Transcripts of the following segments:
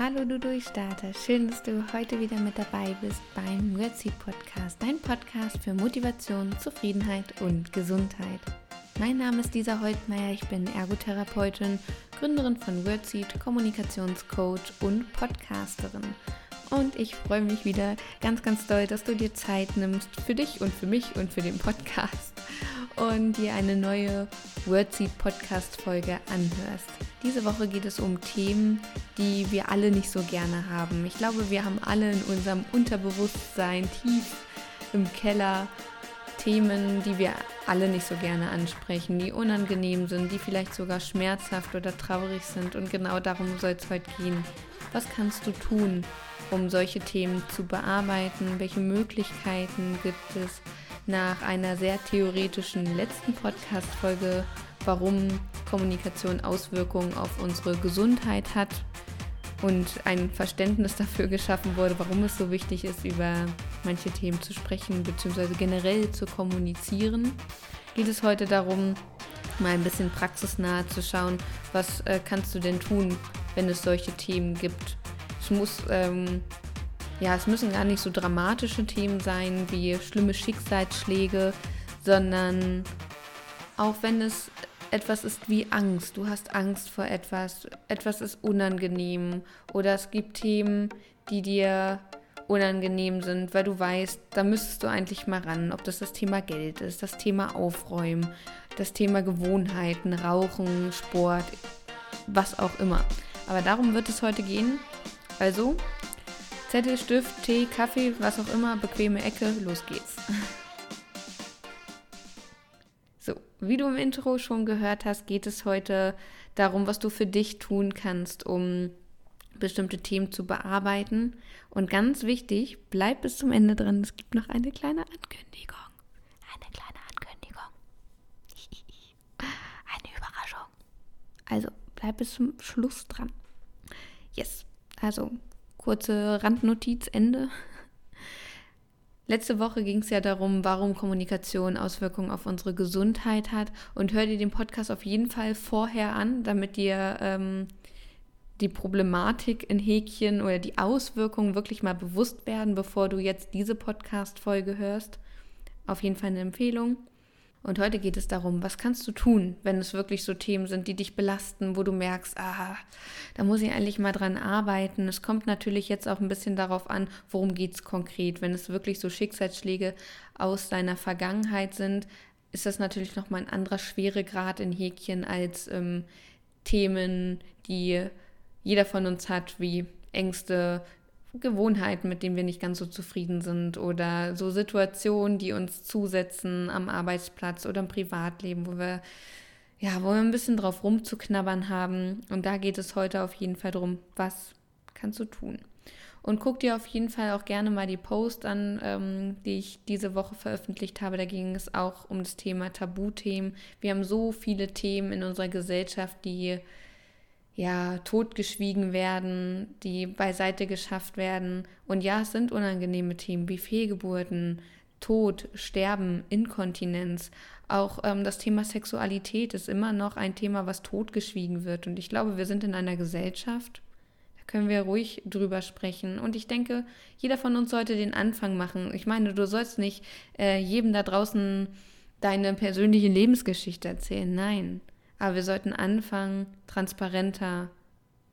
Hallo du Durchstarter, schön, dass du heute wieder mit dabei bist beim Wordseed Podcast, dein Podcast für Motivation, Zufriedenheit und Gesundheit. Mein Name ist Lisa Holtmeier, ich bin Ergotherapeutin, Gründerin von Wordseed, Kommunikationscoach und Podcasterin. Und ich freue mich wieder ganz, ganz doll, dass du dir Zeit nimmst für dich und für mich und für den Podcast und dir eine neue Wordseed Podcast Folge anhörst. Diese Woche geht es um Themen, die wir alle nicht so gerne haben. Ich glaube, wir haben alle in unserem Unterbewusstsein tief im Keller Themen, die wir alle nicht so gerne ansprechen, die unangenehm sind, die vielleicht sogar schmerzhaft oder traurig sind. Und genau darum soll es heute gehen. Was kannst du tun, um solche Themen zu bearbeiten? Welche Möglichkeiten gibt es? nach einer sehr theoretischen letzten Podcast-Folge, warum Kommunikation Auswirkungen auf unsere Gesundheit hat und ein Verständnis dafür geschaffen wurde, warum es so wichtig ist, über manche Themen zu sprechen bzw. generell zu kommunizieren, geht es heute darum, mal ein bisschen praxisnah zu schauen, was äh, kannst du denn tun, wenn es solche Themen gibt. Es muss ähm, ja, es müssen gar nicht so dramatische Themen sein wie schlimme Schicksalsschläge, sondern auch wenn es etwas ist wie Angst, du hast Angst vor etwas, etwas ist unangenehm oder es gibt Themen, die dir unangenehm sind, weil du weißt, da müsstest du eigentlich mal ran, ob das das Thema Geld ist, das Thema Aufräumen, das Thema Gewohnheiten, Rauchen, Sport, was auch immer. Aber darum wird es heute gehen. Also Zettel, Stift, Tee, Kaffee, was auch immer, bequeme Ecke, los geht's. wie du im Intro schon gehört hast, geht es heute darum, was du für dich tun kannst, um bestimmte Themen zu bearbeiten. Und ganz wichtig, bleib bis zum Ende dran. Es gibt noch eine kleine Ankündigung. Eine kleine Ankündigung. Eine Überraschung. Also, bleib bis zum Schluss dran. Yes. Also, Kurze Randnotiz, Ende. Letzte Woche ging es ja darum, warum Kommunikation Auswirkungen auf unsere Gesundheit hat. Und hör dir den Podcast auf jeden Fall vorher an, damit dir ähm, die Problematik in Häkchen oder die Auswirkungen wirklich mal bewusst werden, bevor du jetzt diese Podcast-Folge hörst. Auf jeden Fall eine Empfehlung. Und heute geht es darum, was kannst du tun, wenn es wirklich so Themen sind, die dich belasten, wo du merkst, ah, da muss ich eigentlich mal dran arbeiten. Es kommt natürlich jetzt auch ein bisschen darauf an, worum geht es konkret. Wenn es wirklich so Schicksalsschläge aus deiner Vergangenheit sind, ist das natürlich nochmal ein anderer Schweregrad in Häkchen als ähm, Themen, die jeder von uns hat, wie Ängste, Gewohnheiten, mit denen wir nicht ganz so zufrieden sind oder so Situationen, die uns zusetzen am Arbeitsplatz oder im Privatleben, wo wir ja, wo wir ein bisschen drauf rumzuknabbern haben. Und da geht es heute auf jeden Fall darum, was kannst du tun. Und guck dir auf jeden Fall auch gerne mal die Post an, ähm, die ich diese Woche veröffentlicht habe. Da ging es auch um das Thema Tabuthemen. Wir haben so viele Themen in unserer Gesellschaft, die ja, totgeschwiegen werden, die beiseite geschafft werden. Und ja, es sind unangenehme Themen wie Fehlgeburten, Tod, Sterben, Inkontinenz. Auch ähm, das Thema Sexualität ist immer noch ein Thema, was totgeschwiegen wird. Und ich glaube, wir sind in einer Gesellschaft, da können wir ruhig drüber sprechen. Und ich denke, jeder von uns sollte den Anfang machen. Ich meine, du sollst nicht äh, jedem da draußen deine persönliche Lebensgeschichte erzählen. Nein. Aber wir sollten anfangen, transparenter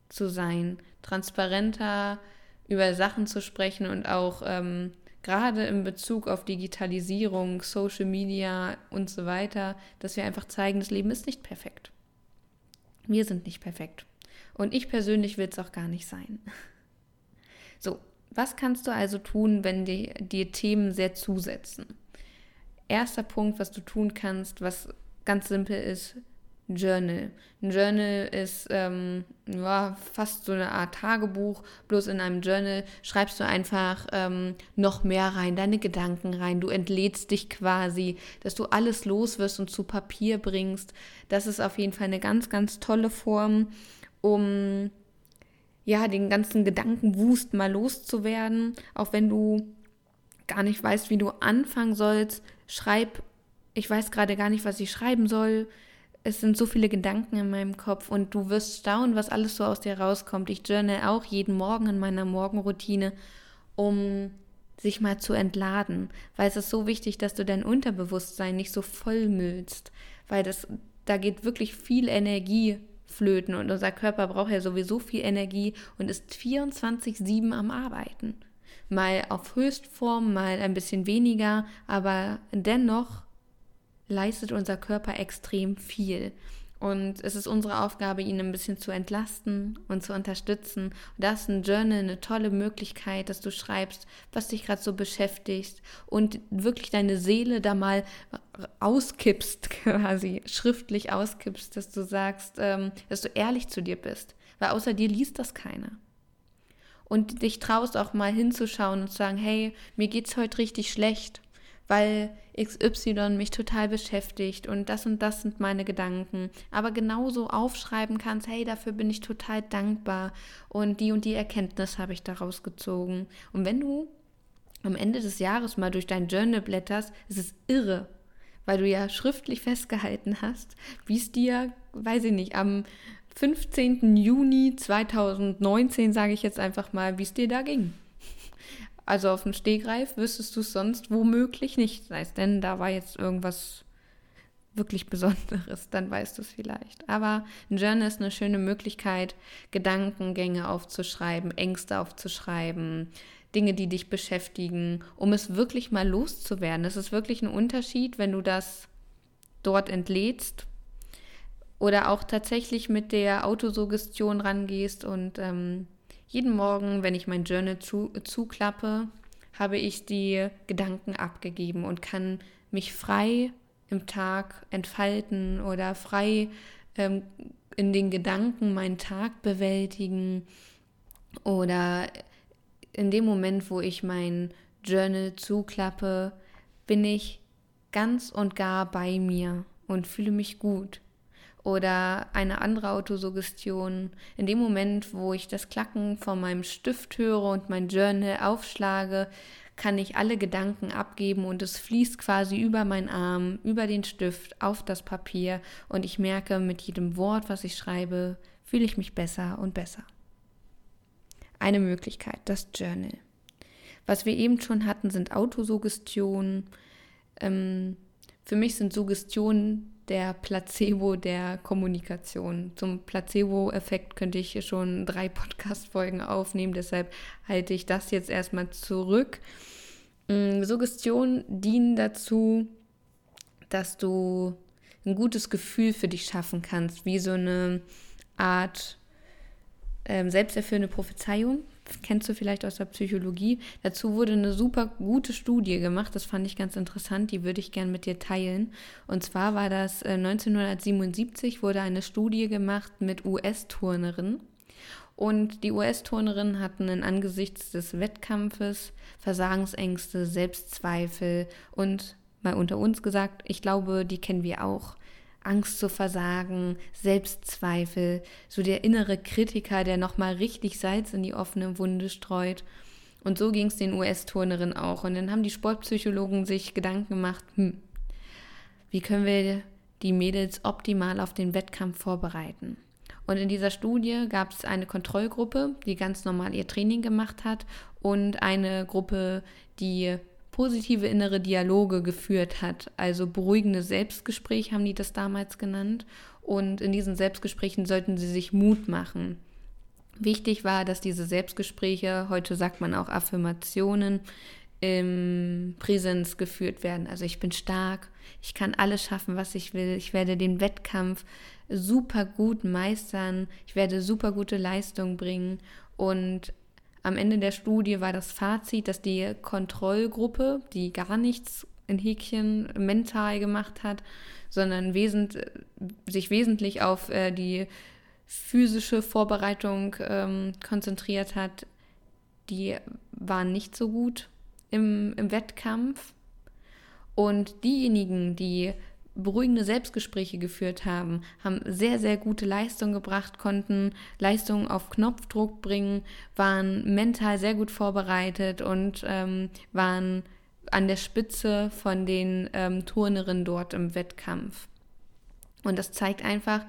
zu sein, transparenter über Sachen zu sprechen und auch ähm, gerade in Bezug auf Digitalisierung, Social Media und so weiter, dass wir einfach zeigen, das Leben ist nicht perfekt. Wir sind nicht perfekt. Und ich persönlich will es auch gar nicht sein. So, was kannst du also tun, wenn dir, dir Themen sehr zusetzen? Erster Punkt, was du tun kannst, was ganz simpel ist, Journal. Ein Journal ist ähm, ja, fast so eine Art Tagebuch, bloß in einem Journal schreibst du einfach ähm, noch mehr rein, deine Gedanken rein, du entlädst dich quasi, dass du alles loswirst und zu Papier bringst. Das ist auf jeden Fall eine ganz, ganz tolle Form, um ja, den ganzen Gedankenwust mal loszuwerden, auch wenn du gar nicht weißt, wie du anfangen sollst, schreib, ich weiß gerade gar nicht, was ich schreiben soll, es sind so viele Gedanken in meinem Kopf und du wirst staunen, was alles so aus dir rauskommt. Ich journal auch jeden Morgen in meiner Morgenroutine, um sich mal zu entladen, weil es ist so wichtig, dass du dein Unterbewusstsein nicht so vollmüllst, weil das da geht wirklich viel Energie flöten und unser Körper braucht ja sowieso viel Energie und ist 24/7 am Arbeiten. Mal auf Höchstform, mal ein bisschen weniger, aber dennoch leistet unser Körper extrem viel. Und es ist unsere Aufgabe, ihn ein bisschen zu entlasten und zu unterstützen. Und da ist ein Journal eine tolle Möglichkeit, dass du schreibst, was dich gerade so beschäftigt und wirklich deine Seele da mal auskippst, quasi schriftlich auskippst, dass du sagst, ähm, dass du ehrlich zu dir bist. Weil außer dir liest das keiner. Und dich traust auch mal hinzuschauen und zu sagen, hey, mir geht's heute richtig schlecht weil XY mich total beschäftigt und das und das sind meine Gedanken. Aber genauso aufschreiben kannst, hey, dafür bin ich total dankbar und die und die Erkenntnis habe ich daraus gezogen. Und wenn du am Ende des Jahres mal durch dein Journal blätterst, ist es irre, weil du ja schriftlich festgehalten hast, wie es dir, weiß ich nicht, am 15. Juni 2019, sage ich jetzt einfach mal, wie es dir da ging. Also auf dem Stegreif wüsstest du es sonst womöglich nicht. Sei es denn, da war jetzt irgendwas wirklich Besonderes, dann weißt du es vielleicht. Aber ein Journal ist eine schöne Möglichkeit, Gedankengänge aufzuschreiben, Ängste aufzuschreiben, Dinge, die dich beschäftigen, um es wirklich mal loszuwerden. Es ist wirklich ein Unterschied, wenn du das dort entlädst oder auch tatsächlich mit der Autosuggestion rangehst und ähm, jeden Morgen, wenn ich mein Journal zu, zuklappe, habe ich die Gedanken abgegeben und kann mich frei im Tag entfalten oder frei ähm, in den Gedanken meinen Tag bewältigen oder in dem Moment, wo ich mein Journal zuklappe, bin ich ganz und gar bei mir und fühle mich gut oder eine andere Autosuggestion. In dem Moment, wo ich das Klacken von meinem Stift höre und mein Journal aufschlage, kann ich alle Gedanken abgeben und es fließt quasi über meinen Arm, über den Stift, auf das Papier und ich merke, mit jedem Wort, was ich schreibe, fühle ich mich besser und besser. Eine Möglichkeit, das Journal. Was wir eben schon hatten, sind Autosuggestionen. Ähm, für mich sind Suggestionen der Placebo der Kommunikation. Zum Placebo-Effekt könnte ich schon drei Podcast-Folgen aufnehmen, deshalb halte ich das jetzt erstmal zurück. Mm, Suggestionen dienen dazu, dass du ein gutes Gefühl für dich schaffen kannst, wie so eine Art ähm, selbsterfüllende Prophezeiung kennst du vielleicht aus der Psychologie. Dazu wurde eine super gute Studie gemacht, das fand ich ganz interessant, die würde ich gerne mit dir teilen. Und zwar war das äh, 1977 wurde eine Studie gemacht mit US-Turnerinnen. Und die US-Turnerinnen hatten in angesichts des Wettkampfes Versagensängste, Selbstzweifel und mal unter uns gesagt, ich glaube, die kennen wir auch Angst zu versagen, Selbstzweifel, so der innere Kritiker, der nochmal richtig Salz in die offene Wunde streut. Und so ging es den US-Turnerinnen auch. Und dann haben die Sportpsychologen sich Gedanken gemacht, hm, wie können wir die Mädels optimal auf den Wettkampf vorbereiten? Und in dieser Studie gab es eine Kontrollgruppe, die ganz normal ihr Training gemacht hat und eine Gruppe, die positive innere Dialoge geführt hat. Also beruhigende Selbstgespräche haben die das damals genannt. Und in diesen Selbstgesprächen sollten sie sich Mut machen. Wichtig war, dass diese Selbstgespräche, heute sagt man auch Affirmationen, im Präsenz geführt werden. Also ich bin stark, ich kann alles schaffen, was ich will, ich werde den Wettkampf super gut meistern, ich werde super gute Leistung bringen und am Ende der Studie war das Fazit, dass die Kontrollgruppe, die gar nichts in Häkchen mental gemacht hat, sondern wesent, sich wesentlich auf äh, die physische Vorbereitung ähm, konzentriert hat, die waren nicht so gut im, im Wettkampf. Und diejenigen, die beruhigende Selbstgespräche geführt haben, haben sehr, sehr gute Leistungen gebracht, konnten Leistungen auf Knopfdruck bringen, waren mental sehr gut vorbereitet und ähm, waren an der Spitze von den ähm, Turnerinnen dort im Wettkampf. Und das zeigt einfach,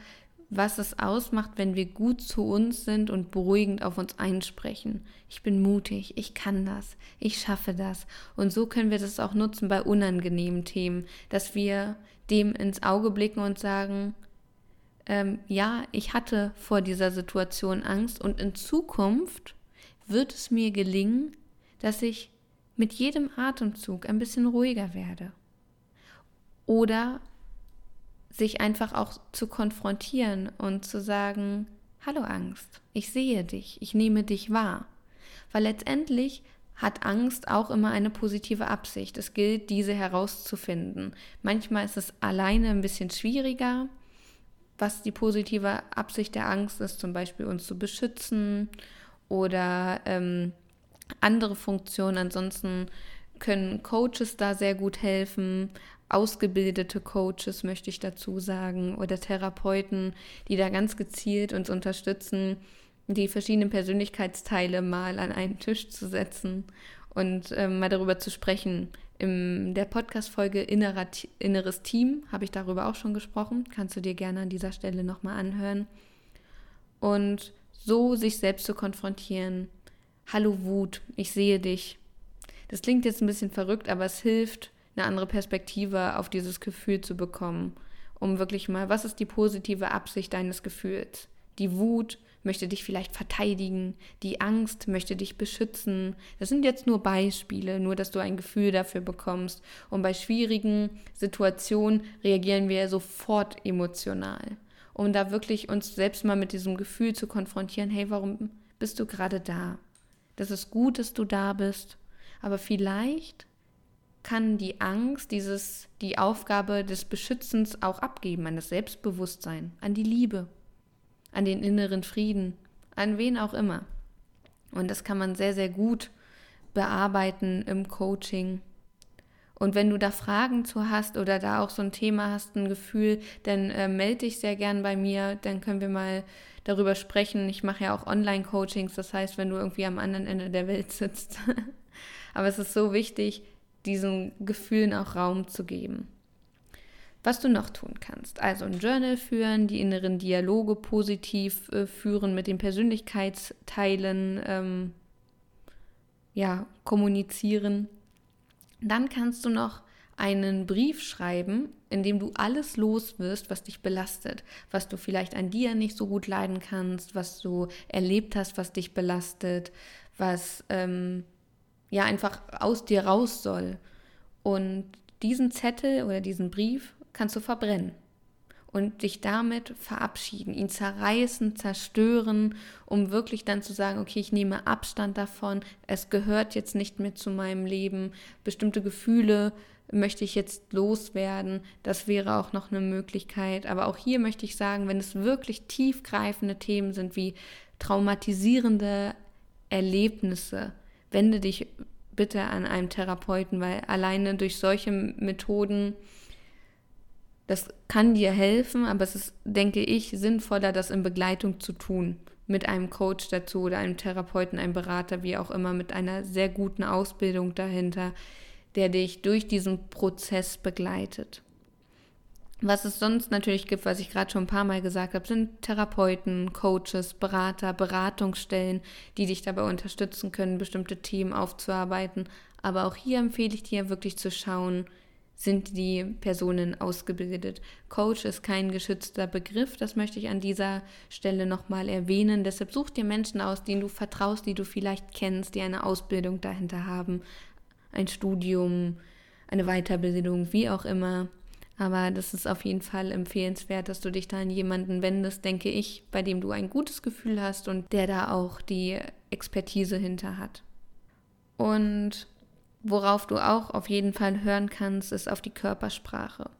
was es ausmacht, wenn wir gut zu uns sind und beruhigend auf uns einsprechen. Ich bin mutig, ich kann das, ich schaffe das. Und so können wir das auch nutzen bei unangenehmen Themen, dass wir dem ins Auge blicken und sagen, ähm, ja, ich hatte vor dieser Situation Angst und in Zukunft wird es mir gelingen, dass ich mit jedem Atemzug ein bisschen ruhiger werde. Oder sich einfach auch zu konfrontieren und zu sagen, hallo Angst, ich sehe dich, ich nehme dich wahr. Weil letztendlich hat Angst auch immer eine positive Absicht. Es gilt, diese herauszufinden. Manchmal ist es alleine ein bisschen schwieriger. Was die positive Absicht der Angst ist, zum Beispiel uns zu beschützen oder ähm, andere Funktionen. Ansonsten können Coaches da sehr gut helfen, ausgebildete Coaches möchte ich dazu sagen oder Therapeuten, die da ganz gezielt uns unterstützen, die verschiedenen Persönlichkeitsteile mal an einen Tisch zu setzen und ähm, mal darüber zu sprechen. In der Podcast-Folge Inneres Team habe ich darüber auch schon gesprochen. Kannst du dir gerne an dieser Stelle nochmal anhören. Und so sich selbst zu konfrontieren. Hallo Wut, ich sehe dich. Das klingt jetzt ein bisschen verrückt, aber es hilft, eine andere Perspektive auf dieses Gefühl zu bekommen, um wirklich mal, was ist die positive Absicht deines Gefühls? Die Wut möchte dich vielleicht verteidigen, die Angst möchte dich beschützen. Das sind jetzt nur Beispiele, nur dass du ein Gefühl dafür bekommst. Und bei schwierigen Situationen reagieren wir sofort emotional. Um da wirklich uns selbst mal mit diesem Gefühl zu konfrontieren, hey, warum bist du gerade da? Das ist gut, dass du da bist, aber vielleicht kann die Angst, dieses, die Aufgabe des Beschützens auch abgeben an das Selbstbewusstsein, an die Liebe, an den inneren Frieden, an wen auch immer. Und das kann man sehr, sehr gut bearbeiten im Coaching. Und wenn du da Fragen zu hast oder da auch so ein Thema hast, ein Gefühl, dann äh, melde dich sehr gern bei mir, dann können wir mal darüber sprechen. Ich mache ja auch Online-Coachings, das heißt, wenn du irgendwie am anderen Ende der Welt sitzt. Aber es ist so wichtig, diesen Gefühlen auch Raum zu geben. Was du noch tun kannst, also ein Journal führen, die inneren Dialoge positiv äh, führen, mit den Persönlichkeitsteilen ähm, ja, kommunizieren. Dann kannst du noch einen Brief schreiben, in dem du alles los wirst, was dich belastet, was du vielleicht an dir nicht so gut leiden kannst, was du erlebt hast, was dich belastet, was ähm, ja einfach aus dir raus soll. Und diesen Zettel oder diesen Brief kannst du verbrennen und dich damit verabschieden, ihn zerreißen, zerstören, um wirklich dann zu sagen, okay, ich nehme Abstand davon, es gehört jetzt nicht mehr zu meinem Leben, bestimmte Gefühle möchte ich jetzt loswerden, das wäre auch noch eine Möglichkeit. Aber auch hier möchte ich sagen, wenn es wirklich tiefgreifende Themen sind wie traumatisierende Erlebnisse, wende dich bitte an einen Therapeuten, weil alleine durch solche Methoden, das kann dir helfen, aber es ist, denke ich, sinnvoller, das in Begleitung zu tun. Mit einem Coach dazu oder einem Therapeuten, einem Berater, wie auch immer, mit einer sehr guten Ausbildung dahinter, der dich durch diesen Prozess begleitet. Was es sonst natürlich gibt, was ich gerade schon ein paar Mal gesagt habe, sind Therapeuten, Coaches, Berater, Beratungsstellen, die dich dabei unterstützen können, bestimmte Themen aufzuarbeiten. Aber auch hier empfehle ich dir wirklich zu schauen, sind die Personen ausgebildet. Coach ist kein geschützter Begriff, das möchte ich an dieser Stelle nochmal erwähnen. Deshalb such dir Menschen aus, denen du vertraust, die du vielleicht kennst, die eine Ausbildung dahinter haben, ein Studium, eine Weiterbildung, wie auch immer aber das ist auf jeden Fall empfehlenswert, dass du dich da an jemanden wendest, denke ich, bei dem du ein gutes Gefühl hast und der da auch die Expertise hinter hat. Und worauf du auch auf jeden Fall hören kannst, ist auf die Körpersprache.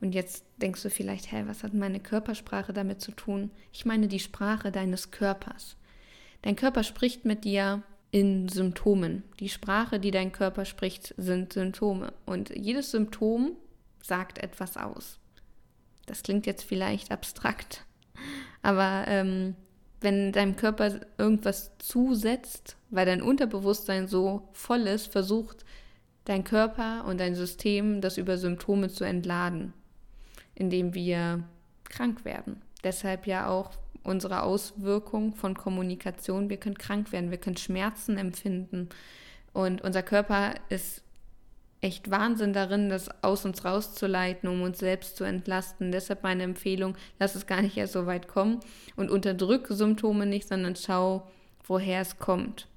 Und jetzt denkst du vielleicht, hä, was hat meine Körpersprache damit zu tun? Ich meine die Sprache deines Körpers. Dein Körper spricht mit dir in Symptomen. Die Sprache, die dein Körper spricht, sind Symptome. Und jedes Symptom sagt etwas aus. Das klingt jetzt vielleicht abstrakt, aber ähm, wenn deinem Körper irgendwas zusetzt, weil dein Unterbewusstsein so voll ist, versucht dein Körper und dein System das über Symptome zu entladen. indem wir krank werden. Deshalb ja auch unsere Auswirkung von Kommunikation. Wir können krank werden, wir können Schmerzen empfinden. Und unser Körper ist echt Wahnsinn darin, das aus uns rauszuleiten, um uns selbst zu entlasten. Deshalb meine Empfehlung, lass es gar nicht erst so weit kommen und unterdrück Symptome nicht, sondern schau, woher es kommt.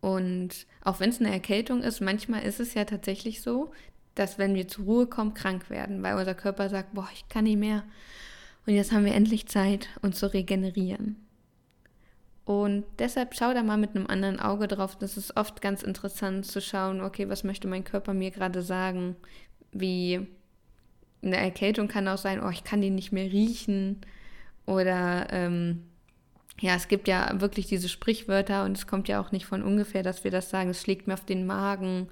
Und auch wenn es eine Erkältung ist, manchmal ist es ja tatsächlich so, dass wenn wir zur Ruhe kommen, krank werden, weil unser Körper sagt, boah, ich kann nicht mehr. Und jetzt haben wir endlich Zeit, uns zu regenerieren. Und deshalb schau da mal mit einem anderen Auge drauf. Das ist oft ganz interessant zu schauen, okay, was möchte mein Körper mir gerade sagen? Wie eine Erkältung kann auch sein, oh, ich kann die nicht mehr riechen. Oder ähm, ja, es gibt ja wirklich diese Sprichwörter und es kommt ja auch nicht von ungefähr, dass wir das sagen, es schlägt mir auf den Magen.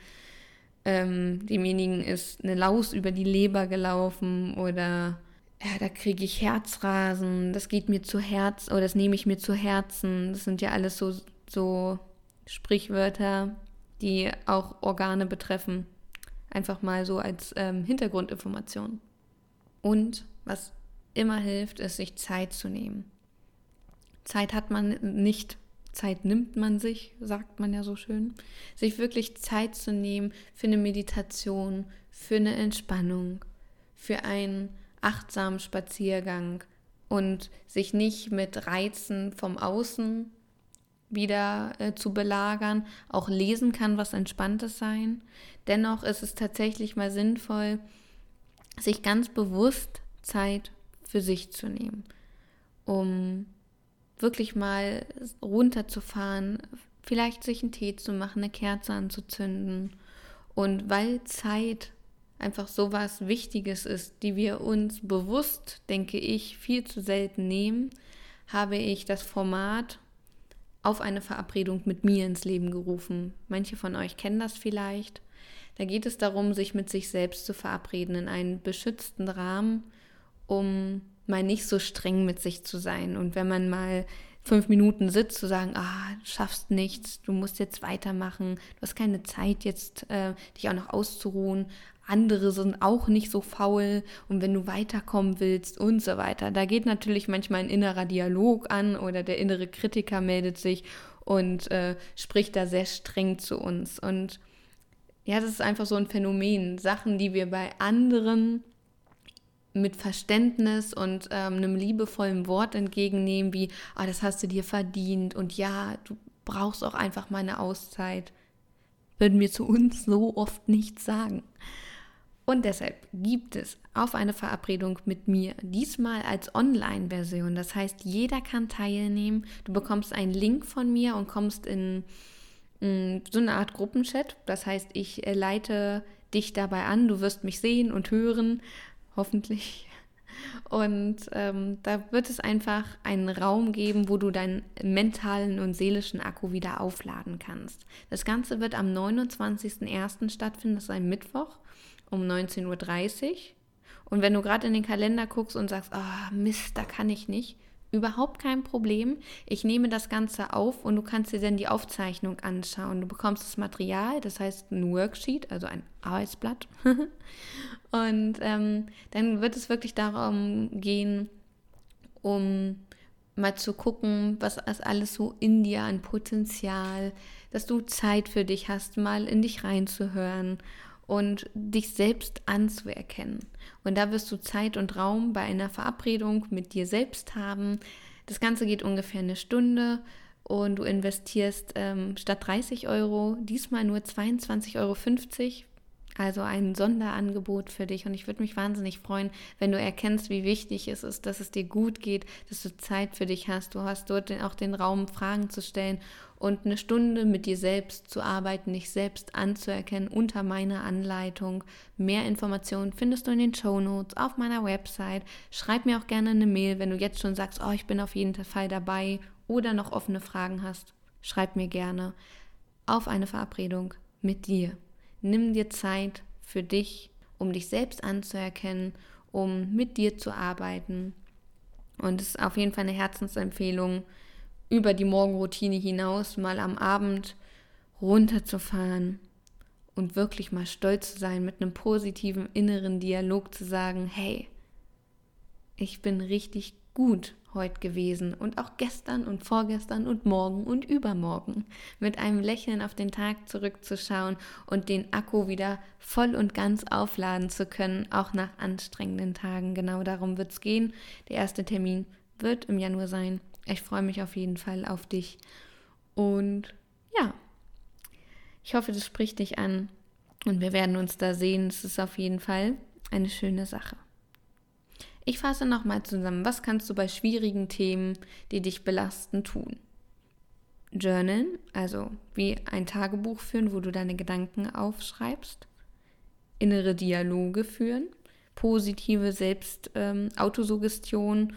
Ähm, demjenigen ist eine Laus über die Leber gelaufen oder ja, da kriege ich Herzrasen, das geht mir zu Herz oder das nehme ich mir zu Herzen. Das sind ja alles so, so Sprichwörter, die auch Organe betreffen. Einfach mal so als ähm, Hintergrundinformation. Und was immer hilft, ist, sich Zeit zu nehmen. Zeit hat man nicht, Zeit nimmt man sich, sagt man ja so schön. Sich wirklich Zeit zu nehmen für eine Meditation, für eine Entspannung, für ein achtsamen Spaziergang und sich nicht mit Reizen vom Außen wieder äh, zu belagern. Auch lesen kann was Entspanntes sein. Dennoch ist es tatsächlich mal sinnvoll, sich ganz bewusst Zeit für sich zu nehmen, um wirklich mal runterzufahren, vielleicht sich einen Tee zu machen, eine Kerze anzuzünden. Und weil Zeit einfach so was Wichtiges ist, die wir uns bewusst, denke ich, viel zu selten nehmen, habe ich das Format auf eine Verabredung mit mir ins Leben gerufen. Manche von euch kennen das vielleicht. Da geht es darum, sich mit sich selbst zu verabreden in einen beschützten Rahmen, um mal nicht so streng mit sich zu sein. Und wenn man mal fünf Minuten sitzt, zu sagen, ah, schaffst nichts, du musst jetzt weitermachen, du hast keine Zeit jetzt, äh, dich auch noch auszuruhen, andere sind auch nicht so faul und wenn du weiterkommen willst und so weiter. Da geht natürlich manchmal ein innerer Dialog an oder der innere Kritiker meldet sich und äh, spricht da sehr streng zu uns. Und ja, das ist einfach so ein Phänomen. Sachen, die wir bei anderen mit Verständnis und ähm, einem liebevollen Wort entgegennehmen, wie, ah, das hast du dir verdient und ja, du brauchst auch einfach mal eine Auszeit, würden wir zu uns so oft nichts sagen. Und deshalb gibt es auf eine Verabredung mit mir diesmal als Online-Version. Das heißt, jeder kann teilnehmen. Du bekommst einen Link von mir und kommst in, in so eine Art Gruppenchat. Das heißt, ich äh, leite dich dabei an. Du wirst mich sehen und hören, hoffentlich. Und ähm, da wird es einfach einen Raum geben, wo du deinen mentalen und seelischen Akku wieder aufladen kannst. Das Ganze wird am 29.01. stattfinden, das ist ein Mittwoch um 19.30 Uhr. Und wenn du gerade in den Kalender guckst und sagst, oh, Mist, da kann ich nicht, überhaupt kein Problem. Ich nehme das Ganze auf und du kannst dir dann die Aufzeichnung anschauen. Du bekommst das Material, das heißt ein Worksheet, also ein Arbeitsblatt. und ähm, dann wird es wirklich darum gehen, um mal zu gucken, was ist alles so in dir an Potenzial, dass du Zeit für dich hast, mal in dich reinzuhören und dich selbst anzuerkennen. Und da wirst du Zeit und Raum bei einer Verabredung mit dir selbst haben. Das Ganze geht ungefähr eine Stunde und du investierst ähm, statt 30 Euro diesmal nur 22,50 Euro also ein Sonderangebot für dich und ich würde mich wahnsinnig freuen, wenn du erkennst, wie wichtig es ist, dass es dir gut geht, dass du Zeit für dich hast. Du hast dort auch den Raum, Fragen zu stellen und eine Stunde mit dir selbst zu arbeiten, dich selbst anzuerkennen unter meiner Anleitung. Mehr Informationen findest du in den Show Notes auf meiner Website. Schreib mir auch gerne eine Mail, wenn du jetzt schon sagst, oh, ich bin auf jeden Fall dabei oder noch offene Fragen hast. Schreib mir gerne auf eine Verabredung mit dir. Nimm dir Zeit für dich, um dich selbst anzuerkennen, um mit dir zu arbeiten. Und es ist auf jeden Fall eine Herzensempfehlung, über die Morgenroutine hinaus mal am Abend runterzufahren und wirklich mal stolz zu sein, mit einem positiven inneren Dialog zu sagen, hey, ich bin richtig gut heute gewesen und auch gestern und vorgestern und morgen und übermorgen. Mit einem Lächeln auf den Tag zurückzuschauen und den Akku wieder voll und ganz aufladen zu können, auch nach anstrengenden Tagen. Genau darum wird es gehen. Der erste Termin wird im Januar sein. Ich freue mich auf jeden Fall auf dich. Und ja, ich hoffe, das spricht dich an und wir werden uns da sehen. Es ist auf jeden Fall eine schöne Sache. Ich fasse nochmal zusammen. Was kannst du bei schwierigen Themen, die dich belasten, tun? Journalen, also wie ein Tagebuch führen, wo du deine Gedanken aufschreibst. Innere Dialoge führen. Positive Selbst-Autosuggestion, ähm,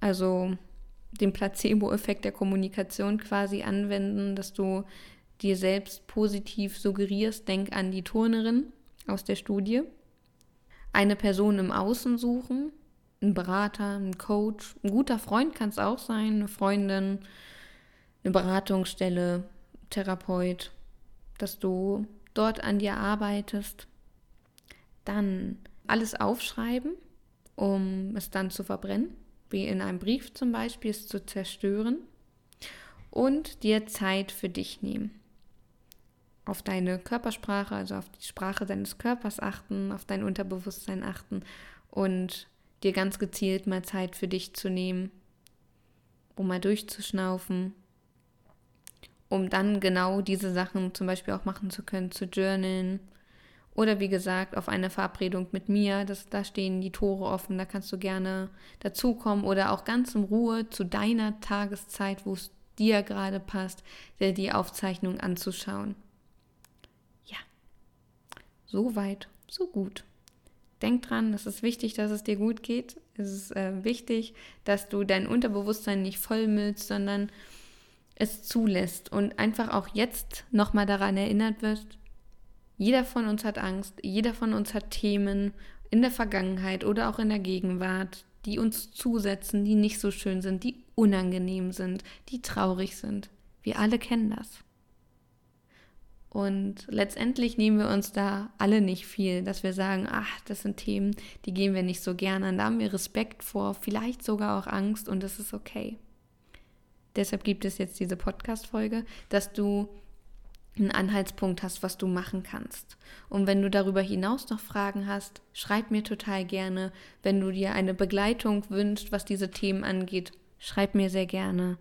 also den Placebo-Effekt der Kommunikation quasi anwenden, dass du dir selbst positiv suggerierst, denk an die Turnerin aus der Studie. Eine Person im Außen suchen, ein Berater, ein Coach, ein guter Freund kann es auch sein, eine Freundin, eine Beratungsstelle, Therapeut, dass du dort an dir arbeitest. Dann alles aufschreiben, um es dann zu verbrennen, wie in einem Brief zum Beispiel, es zu zerstören. Und dir Zeit für dich nehmen. Auf deine Körpersprache, also auf die Sprache deines Körpers achten, auf dein Unterbewusstsein achten und dir ganz gezielt mal Zeit für dich zu nehmen, um mal durchzuschnaufen, um dann genau diese Sachen zum Beispiel auch machen zu können, zu journalen. Oder wie gesagt, auf eine Verabredung mit mir, das, da stehen die Tore offen, da kannst du gerne dazukommen oder auch ganz in Ruhe zu deiner Tageszeit, wo es dir gerade passt, dir die Aufzeichnung anzuschauen. Ja, so weit, so gut. Denk dran, es ist wichtig, dass es dir gut geht. Es ist äh, wichtig, dass du dein Unterbewusstsein nicht vollmüllst, sondern es zulässt und einfach auch jetzt nochmal daran erinnert wirst, jeder von uns hat Angst, jeder von uns hat Themen in der Vergangenheit oder auch in der Gegenwart, die uns zusetzen, die nicht so schön sind, die unangenehm sind, die traurig sind. Wir alle kennen das. Und letztendlich nehmen wir uns da alle nicht viel, dass wir sagen, ach, das sind Themen, die gehen wir nicht so gerne an. Da haben wir Respekt vor, vielleicht sogar auch Angst und das ist okay. Deshalb gibt es jetzt diese Podcast-Folge, dass du einen Anhaltspunkt hast, was du machen kannst. Und wenn du darüber hinaus noch Fragen hast, schreib mir total gerne. Wenn du dir eine Begleitung wünschst, was diese Themen angeht, schreib mir sehr gerne.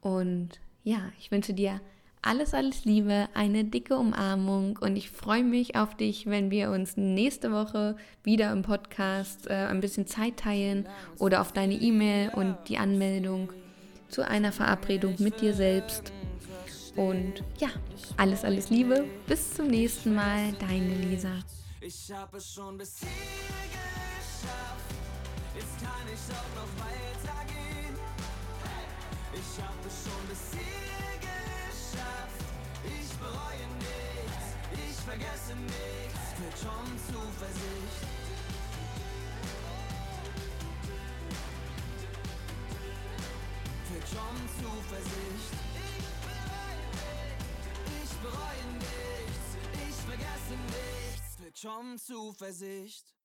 Und ja, ich wünsche dir alles, alles Liebe, eine dicke Umarmung und ich freue mich auf dich, wenn wir uns nächste Woche wieder im Podcast äh, ein bisschen Zeit teilen oder auf deine E-Mail und die Anmeldung zu einer Verabredung mit dir selbst. Und ja, alles, alles Liebe, bis zum nächsten Mal, deine Lisa. Ich habe es schon bis hier geschafft, jetzt kann ich auch noch weitergehen. Ich habe es schon bis hier geschafft. Ich bereue nichts, ich vergesse nichts. Führt schon Zuversicht. Führt schon Zuversicht. Ich bereue nichts, ich vergesse nichts. Führt schon Zuversicht.